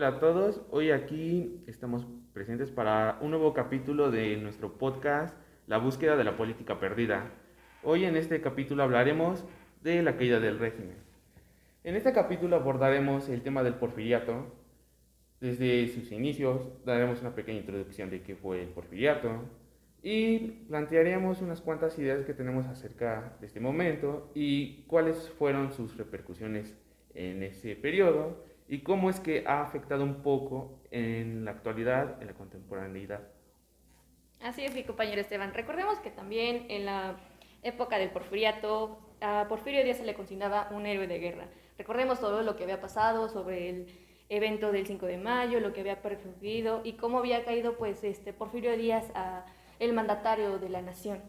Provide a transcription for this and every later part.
Hola a todos, hoy aquí estamos presentes para un nuevo capítulo de nuestro podcast La búsqueda de la política perdida. Hoy en este capítulo hablaremos de la caída del régimen. En este capítulo abordaremos el tema del porfiriato. Desde sus inicios daremos una pequeña introducción de qué fue el porfiriato y plantearemos unas cuantas ideas que tenemos acerca de este momento y cuáles fueron sus repercusiones en ese periodo y cómo es que ha afectado un poco en la actualidad, en la contemporaneidad. Así es, mi compañero Esteban. Recordemos que también en la época del porfiriato, a Porfirio Díaz se le consideraba un héroe de guerra. Recordemos todo lo que había pasado sobre el evento del 5 de mayo, lo que había perseguido y cómo había caído pues este Porfirio Díaz a el mandatario de la nación.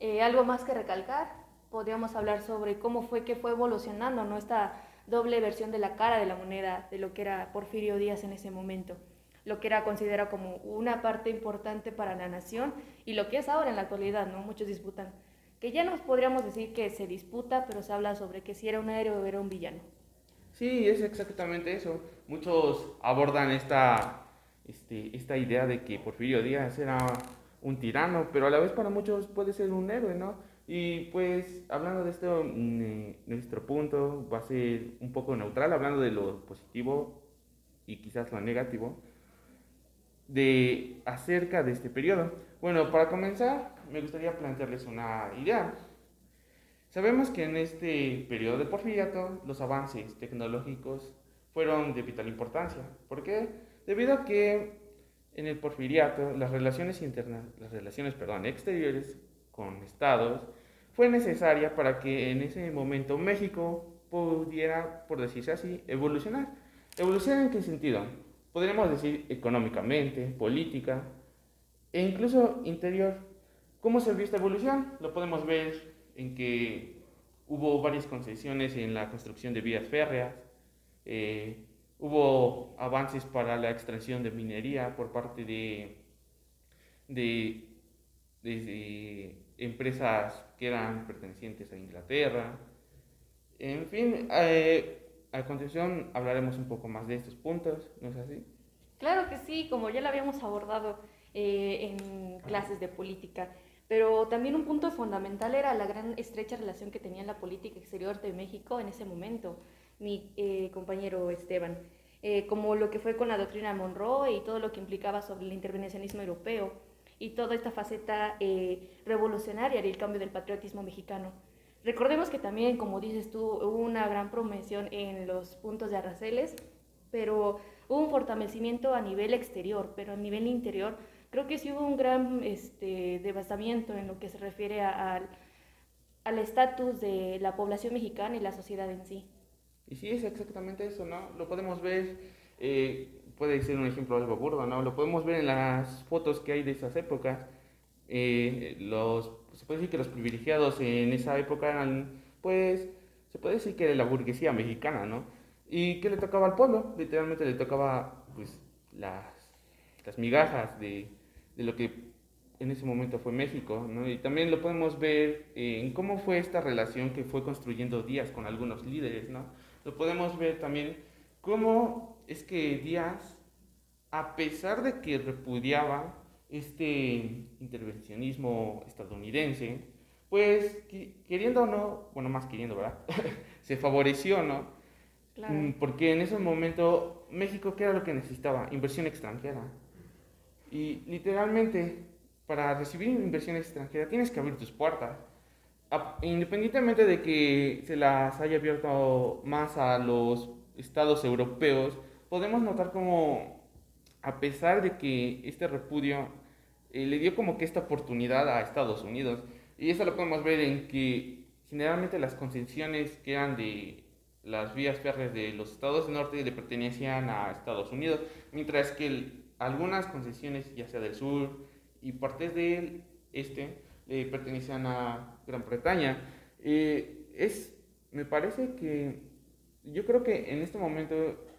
Eh, algo más que recalcar, podríamos hablar sobre cómo fue que fue evolucionando ¿no? esta doble versión de la cara de la moneda de lo que era Porfirio Díaz en ese momento, lo que era considerado como una parte importante para la nación y lo que es ahora en la actualidad, ¿no? Muchos disputan, que ya nos podríamos decir que se disputa, pero se habla sobre que si era un héroe o era un villano. Sí, es exactamente eso. Muchos abordan esta, este, esta idea de que Porfirio Díaz era un tirano, pero a la vez para muchos puede ser un héroe, ¿no? Y pues hablando de esto, mm, nuestro punto va a ser un poco neutral, hablando de lo positivo y quizás lo negativo de acerca de este periodo. Bueno, para comenzar, me gustaría plantearles una idea. Sabemos que en este periodo de porfiriato los avances tecnológicos fueron de vital importancia. ¿Por qué? Debido a que en el porfiriato las relaciones internas, las relaciones, perdón, exteriores con estados fue necesaria para que en ese momento México pudiera, por decirse así, evolucionar. ¿Evolucionar en qué sentido? Podríamos decir económicamente, política e incluso interior. ¿Cómo se vio esta evolución? Lo podemos ver en que hubo varias concesiones en la construcción de vías férreas, eh, hubo avances para la extracción de minería por parte de, de, de empresas que eran pertenecientes a Inglaterra. En fin, eh, a continuación hablaremos un poco más de estos puntos, ¿no es así? Claro que sí, como ya lo habíamos abordado eh, en clases de política, pero también un punto fundamental era la gran estrecha relación que tenía la política exterior de México en ese momento, mi eh, compañero Esteban, como lo que fue con la doctrina Monroe y todo lo que implicaba sobre el intervencionismo europeo y toda esta faceta eh, revolucionaria del cambio del patriotismo mexicano. Recordemos que también, como dices tú, hubo una gran promoción en los puntos de arraceles, pero hubo un fortalecimiento a nivel exterior, pero a nivel interior creo que sí hubo un gran este, devastamiento en lo que se refiere al estatus de la población mexicana y la sociedad en sí. Y sí, es exactamente eso, ¿no? Lo podemos ver eh, puede ser un ejemplo algo burdo, ¿no? Lo podemos ver en las fotos que hay de esas épocas. Eh, los, se puede decir que los privilegiados en esa época eran, pues, se puede decir que era la burguesía mexicana, ¿no? Y que le tocaba al pueblo, literalmente le tocaba, pues, las, las migajas de, de lo que en ese momento fue México, ¿no? Y también lo podemos ver en cómo fue esta relación que fue construyendo Díaz con algunos líderes, ¿no? Lo podemos ver también cómo es que Díaz, a pesar de que repudiaba este intervencionismo estadounidense, pues queriendo o no, bueno, más queriendo, ¿verdad? se favoreció, ¿no? Claro. Mm, porque en ese momento México, ¿qué era lo que necesitaba? Inversión extranjera. Y literalmente, para recibir inversión extranjera tienes que abrir tus puertas. Independientemente de que se las haya abierto más a los estados europeos, podemos notar como, a pesar de que este repudio eh, le dio como que esta oportunidad a Estados Unidos, y eso lo podemos ver en que generalmente las concesiones que eran de las vías férreas de los estados del norte le pertenecían a Estados Unidos, mientras que algunas concesiones, ya sea del sur y partes del este, le pertenecían a Gran Bretaña. Eh, es, me parece que yo creo que en este momento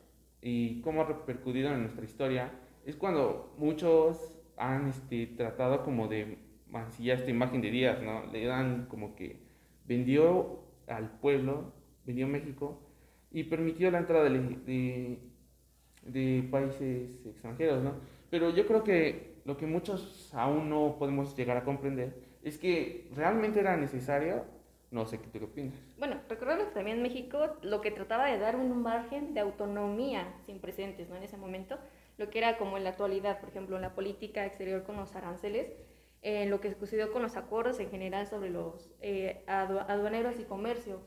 y cómo ha repercutido en nuestra historia es cuando muchos han este, tratado como de mancillar esta imagen de Díaz, ¿no? Le dan como que vendió al pueblo, vendió México y permitió la entrada de, de países extranjeros, ¿no? Pero yo creo que lo que muchos aún no podemos llegar a comprender es que realmente era necesario, no sé qué tú opinas. Bueno, recuerdo que también México lo que trataba de dar un margen de autonomía sin precedentes, ¿no? En ese momento, lo que era como en la actualidad, por ejemplo, en la política exterior con los aranceles, en lo que sucedió con los acuerdos en general sobre los eh, aduaneros y comercio,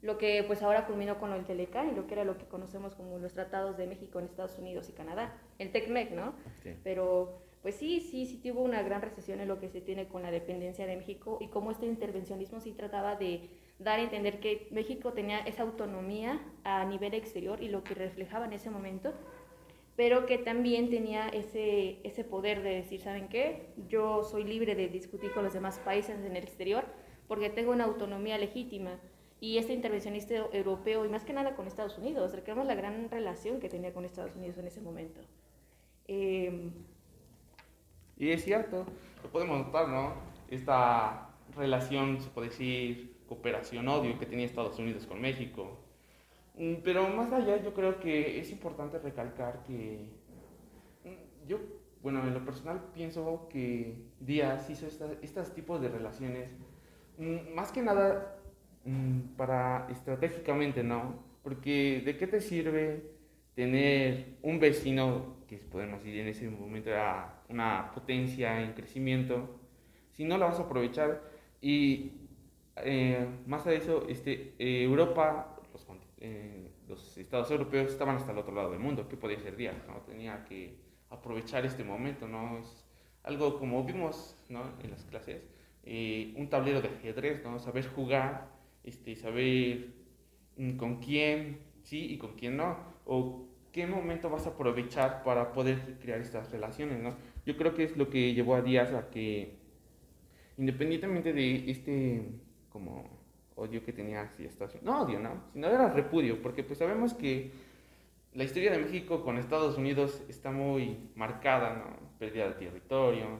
lo que pues ahora culminó con el Telecán y lo que era lo que conocemos como los tratados de México en Estados Unidos y Canadá, el TECMEC, ¿no? Pero pues sí, sí, sí tuvo una gran recesión en lo que se tiene con la dependencia de México y cómo este intervencionismo sí trataba de dar a entender que México tenía esa autonomía a nivel exterior y lo que reflejaba en ese momento, pero que también tenía ese, ese poder de decir, ¿saben qué? Yo soy libre de discutir con los demás países en el exterior porque tengo una autonomía legítima y este intervencionista europeo, y más que nada con Estados Unidos, recordemos la gran relación que tenía con Estados Unidos en ese momento. Em, y es cierto, lo podemos notar, ¿no? Esta relación, se puede decir, cooperación-odio que tenía Estados Unidos con México. Mm, pero más allá, yo creo que es importante recalcar que mm, yo, bueno, en lo personal pienso que Díaz hizo estos tipos de relaciones, mm, más que nada para estratégicamente, ¿no? Porque ¿de qué te sirve tener un vecino que podemos decir en ese momento era una potencia en crecimiento si no la vas a aprovechar? Y eh, más de eso, este, eh, Europa, los, eh, los, estados europeos estaban hasta el otro lado del mundo. ¿Qué podía ser día? ¿no? Tenía que aprovechar este momento, ¿no? Es algo como vimos ¿no? en las clases, un tablero de ajedrez, ¿no? Saber jugar este, saber mm, con quién sí y con quién no, o qué momento vas a aprovechar para poder crear estas relaciones, ¿no? Yo creo que es lo que llevó a Díaz a que, independientemente de este, como, odio que tenía hacia Estados Unidos, no odio, ¿no? Sino era repudio, porque pues sabemos que la historia de México con Estados Unidos está muy marcada, ¿no? Pérdida de territorio,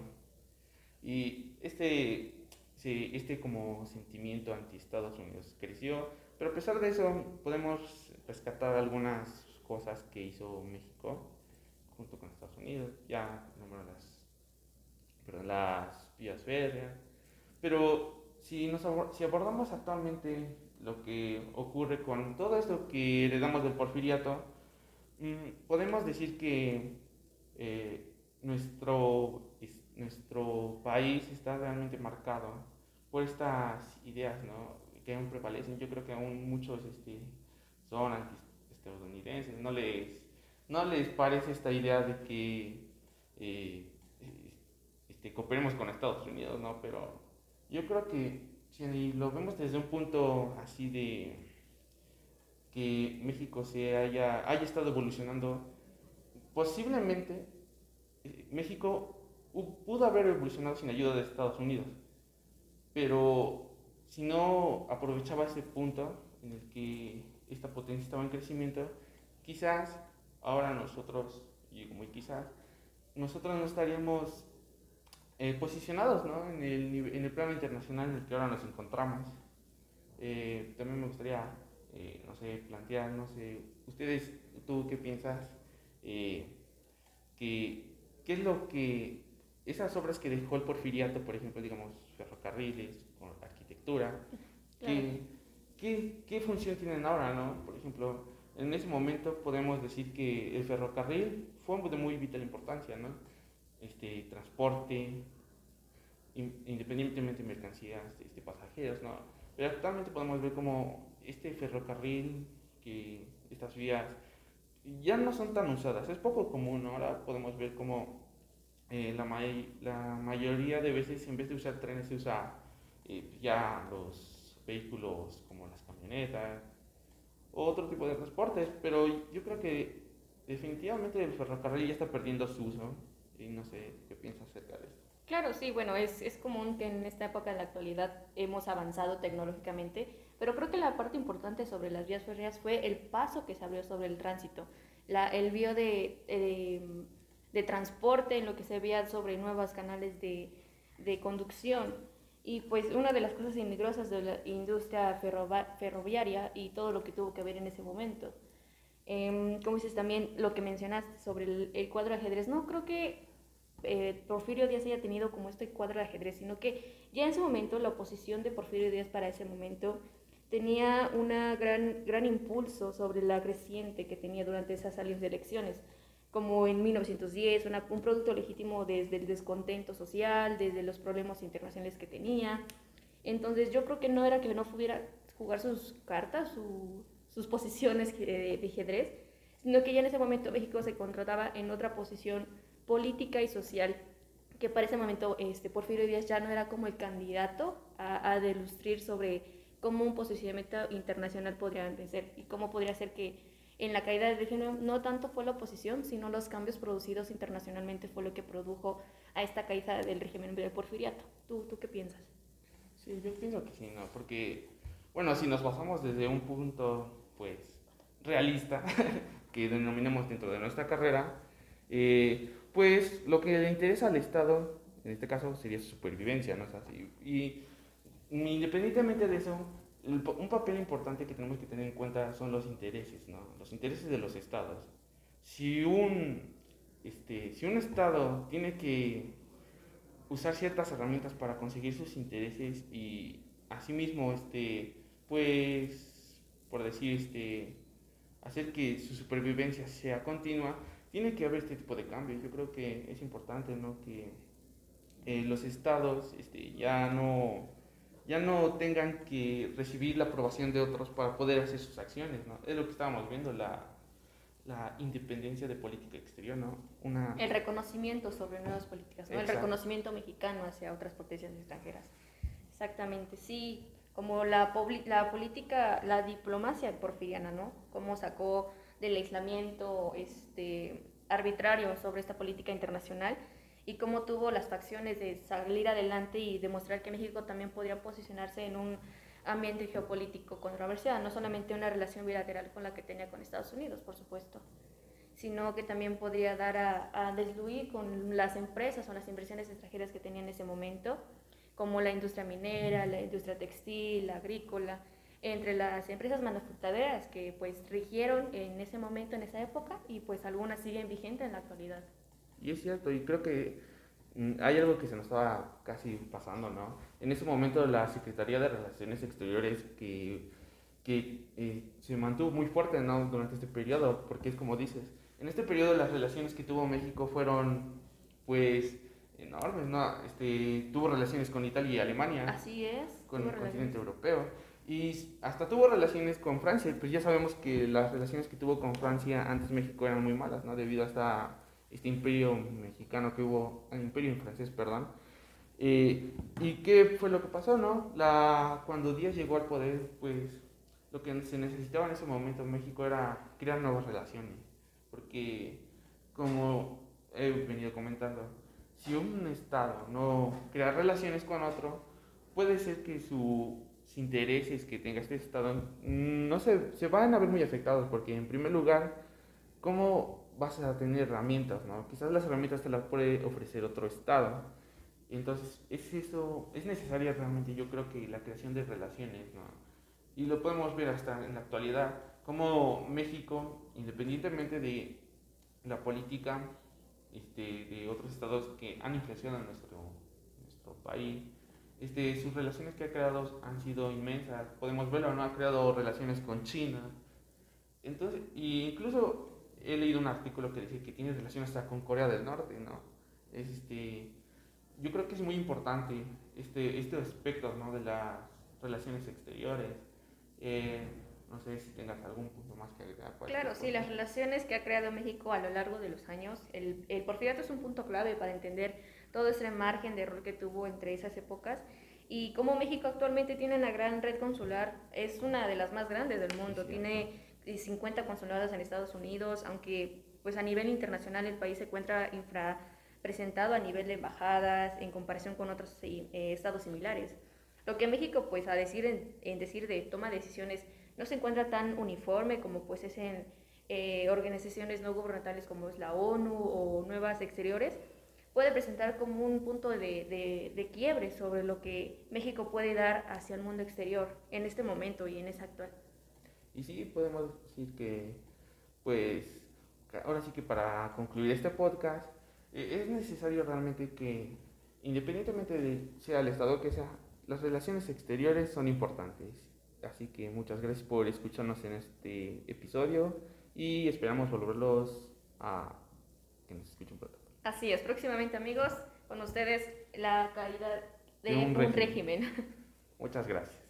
y este sí, este como sentimiento anti Estados Unidos creció, pero a pesar de eso podemos rescatar algunas cosas que hizo México junto con Estados Unidos, ya nombró las, perdón, las vías férreas, pero si, nos, si abordamos actualmente lo que ocurre con todo esto que le damos del porfiriato, mm, podemos decir que eh, nuestro nuestro país está realmente marcado por estas ideas ¿no? que aún prevalecen. Yo creo que aún muchos este, son anti-estadounidenses, no les, no les parece esta idea de que eh, este, cooperemos con Estados Unidos, ¿no? pero yo creo que si lo vemos desde un punto así de que México se haya, haya estado evolucionando, posiblemente eh, México pudo haber evolucionado sin ayuda de Estados Unidos, pero si no aprovechaba ese punto en el que esta potencia estaba en crecimiento, quizás ahora nosotros, y muy quizás, nosotros no estaríamos eh, posicionados ¿no? en, el, en el plano internacional en el que ahora nos encontramos. Eh, también me gustaría, eh, no sé, plantear, no sé, ustedes, tú qué piensas, que, qué es lo que esas obras que dejó el porfiriato, por ejemplo, digamos, ferrocarriles, arquitectura, ¿qué, qué, función tienen ahora, no? Por ejemplo, en ese momento podemos decir que el ferrocarril fue de muy vital importancia, ¿no? Este, transporte, independientemente de mercancías, este, pasajeros, ¿no? Pero actualmente podemos ver como este ferrocarril, que estas vías ya no son tan usadas, es poco común, ahora podemos ver como eh, la, mayoría de veces en vez de usar trenes se usa eh, ya los vehículos como las camionetas otro tipo de transportes, pero yo creo que definitivamente el ferrocarril ya está perdiendo su uso y no sé qué piensas acerca de esto. Claro, sí, bueno, es, es común que en esta época de la actualidad hemos avanzado tecnológicamente, pero creo que la parte importante sobre las vías férreas fue el paso que se abrió sobre el tránsito. La, el bio de, de de transporte, en lo que se veía sobre nuevos canales de, de conducción. Y pues una de las cosas indigrosas de la industria ferroviaria y todo lo que tuvo que ver en ese momento. Eh, como dices también lo que mencionaste sobre el, cuadro de ajedrez, no creo que eh, Porfirio Díaz haya tenido como este cuadro de ajedrez, sino que ya en ese momento la oposición de Porfirio Díaz para ese momento tenía un gran, gran impulso sobre la creciente que tenía durante esas años de elecciones, como en 1910, un producto legítimo desde el descontento social, desde los problemas internacionales que tenía. Entonces yo creo que no era que no pudiera jugar sus cartas, sus posiciones de, ajedrez, sino que ya en ese momento México se contrataba en otra posición política y social, que para ese momento este, Porfirio Díaz ya no era como el candidato a, a delustrir sobre cómo un posicionamiento internacional podría ser y cómo podría ser que en la caída del régimen no tanto fue la oposición, sino los cambios producidos internacionalmente fue lo que produjo a esta caída del régimen de porfiriato. ¿Tú, ¿Tú qué piensas? Sí, yo pienso que sí, ¿no? Porque, bueno, si nos basamos desde un punto, pues, realista, que denominemos dentro de nuestra carrera, eh, pues lo que le interesa al Estado, en este caso, sería su supervivencia, ¿no es así? Y independientemente de eso, un papel importante que tenemos que tener en cuenta son los intereses, ¿no? Los intereses de los estados. Si un, este, si un estado tiene que usar ciertas herramientas para conseguir sus intereses y asimismo, este, pues, por decir, este, hacer que su supervivencia sea continua, tiene que haber este tipo de cambios. Yo creo que es importante, ¿no? Que eh, los estados este, ya no ya no tengan que recibir la aprobación de otros para poder hacer sus acciones, ¿no? Es lo que estábamos viendo, la, la independencia de política exterior, ¿no? Una... El reconocimiento sobre nuevas políticas, ¿no? El reconocimiento mexicano hacia otras potencias extranjeras. Exactamente, sí, como la, la política, la diplomacia porfiriana, ¿no? Cómo sacó del aislamiento este, arbitrario sobre esta política internacional y cómo tuvo las facciones de salir adelante y demostrar que México también podría posicionarse en un ambiente geopolítico controversial, no solamente una relación bilateral con la que tenía con Estados Unidos, por supuesto, sino que también podría dar a, a desluir con las empresas o las inversiones extranjeras que tenía en ese momento, como la industria minera, la industria textil, la agrícola, entre las empresas manufactureras que pues rigieron en ese momento, en esa época, y pues algunas siguen vigentes en la actualidad. Y es cierto, y creo que mm, hay algo que se nos estaba casi pasando, ¿no? En ese momento la Secretaría de Relaciones Exteriores que, que eh, se mantuvo muy fuerte, ¿no? Durante este periodo, porque es como dices, en este periodo las relaciones que tuvo México fueron, pues, enormes, ¿no? Este, tuvo relaciones con Italia y Alemania. Así es. Con el continente europeo. Y hasta tuvo relaciones con Francia, pues ya sabemos que las relaciones que tuvo con Francia antes México eran muy malas, ¿no? Debido a esta este imperio mexicano que hubo, el imperio francés, perdón. Eh, ¿Y qué fue lo que pasó, no? La, cuando Díaz llegó al poder, pues lo que se necesitaba en ese momento en México era crear nuevas relaciones, porque como he venido comentando, si un Estado no crea relaciones con otro, puede ser que sus intereses que tenga este Estado no se, se van a ver muy afectados, porque en primer lugar, ¿cómo vas a tener herramientas, ¿no? Quizás las herramientas te las puede ofrecer otro estado. Entonces, es eso, es necesaria realmente, yo creo que la creación de relaciones, ¿no? Y lo podemos ver hasta en la actualidad, como México, independientemente de la política este, de otros estados que han influenciado en nuestro, nuestro país, este, sus relaciones que ha creado han sido inmensas. Podemos verlo, ¿no? Ha creado relaciones con China. Entonces, y incluso he leído un artículo que dice que tiene relación hasta con Corea del Norte, ¿no? Este, yo creo que es muy importante este, este aspecto, ¿no? De las relaciones exteriores. Eh, no sé si tengas algún punto más que agregar. Claro, sí, las relaciones que ha creado México a lo largo de los años. El, el porfiriato es un punto clave para entender todo ese margen de error que tuvo entre esas épocas. Y como México actualmente tiene una gran red consular, es una de las más grandes del mundo. tiene 50 consulados en Estados Unidos, aunque pues a nivel internacional el país se encuentra infrapresentado a nivel de embajadas en comparación con otros eh, estados similares. Lo que México, pues a decir en, decir de toma de decisiones, no se encuentra tan uniforme como pues es en eh, organizaciones no gubernamentales como es la ONU o nuevas exteriores, puede presentar como un punto de, de, de, quiebre sobre lo que México puede dar hacia el mundo exterior en este momento y en esa actual. Y sí, podemos decir que pues ahora sí que para concluir este podcast, eh, es necesario realmente que, independientemente de sea el estado que sea, las relaciones exteriores son importantes. Así que muchas gracias por escucharnos en este episodio y esperamos volverlos a que nos escuchen pronto. Así es, próximamente amigos, con ustedes la caída de, un, régimen. Muchas gracias.